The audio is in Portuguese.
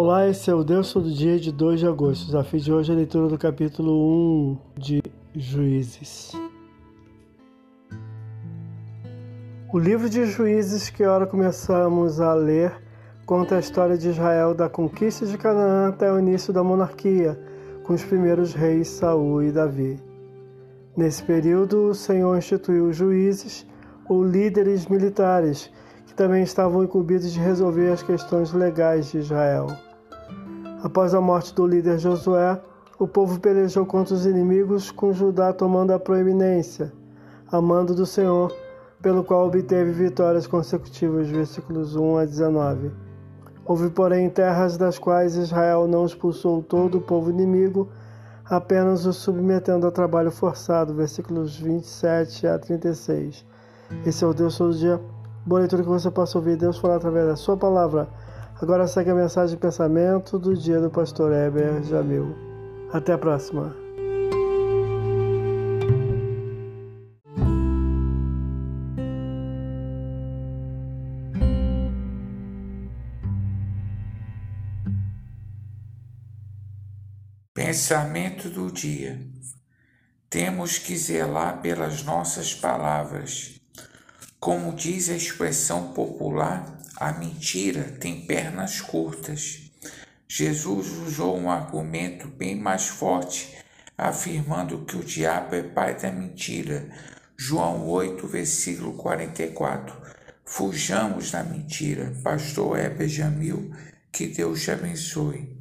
Olá, esse é o Deus Todo Dia de 2 de agosto. O desafio de hoje é a leitura do capítulo 1 de Juízes. O livro de Juízes que ora começamos a ler conta a história de Israel da conquista de Canaã até o início da monarquia, com os primeiros reis Saul e Davi. Nesse período, o Senhor instituiu juízes ou líderes militares que também estavam incumbidos de resolver as questões legais de Israel. Após a morte do líder Josué, o povo pelejou contra os inimigos, com Judá tomando a proeminência, amando do Senhor, pelo qual obteve vitórias consecutivas. Versículos 1 a 19. Houve, porém, terras das quais Israel não expulsou todo o povo inimigo, apenas os submetendo a trabalho forçado. Versículos 27 a 36. Esse é o Deus todo dia. Boa leitura que você possa ouvir Deus falar através da sua palavra Agora segue a mensagem de pensamento do dia do pastor Heber Jamil. Até a próxima. Pensamento do dia. Temos que zelar pelas nossas palavras. Como diz a expressão popular, a mentira tem pernas curtas. Jesus usou um argumento bem mais forte, afirmando que o diabo é pai da mentira. João 8, versículo 44. Fujamos da mentira. Pastor Heber Jamil, que Deus te abençoe.